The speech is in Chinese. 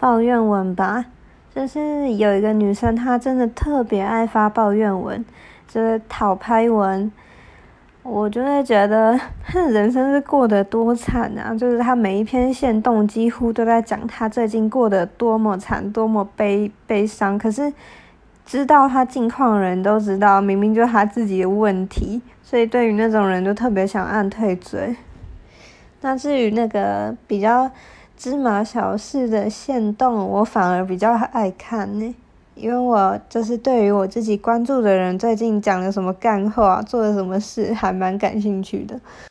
抱怨文吧，就是有一个女生，她真的特别爱发抱怨文，就是讨拍文。我就会觉得她 人生是过得多惨啊！就是她每一篇线动几乎都在讲她最近过得多么惨，多么悲悲伤。可是知道她近况的人都知道，明明就是她自己的问题，所以对于那种人就特别想按退追。那至于那个比较芝麻小事的线动，我反而比较爱看呢。因为我就是对于我自己关注的人最近讲了什么干货、啊，做了什么事，还蛮感兴趣的。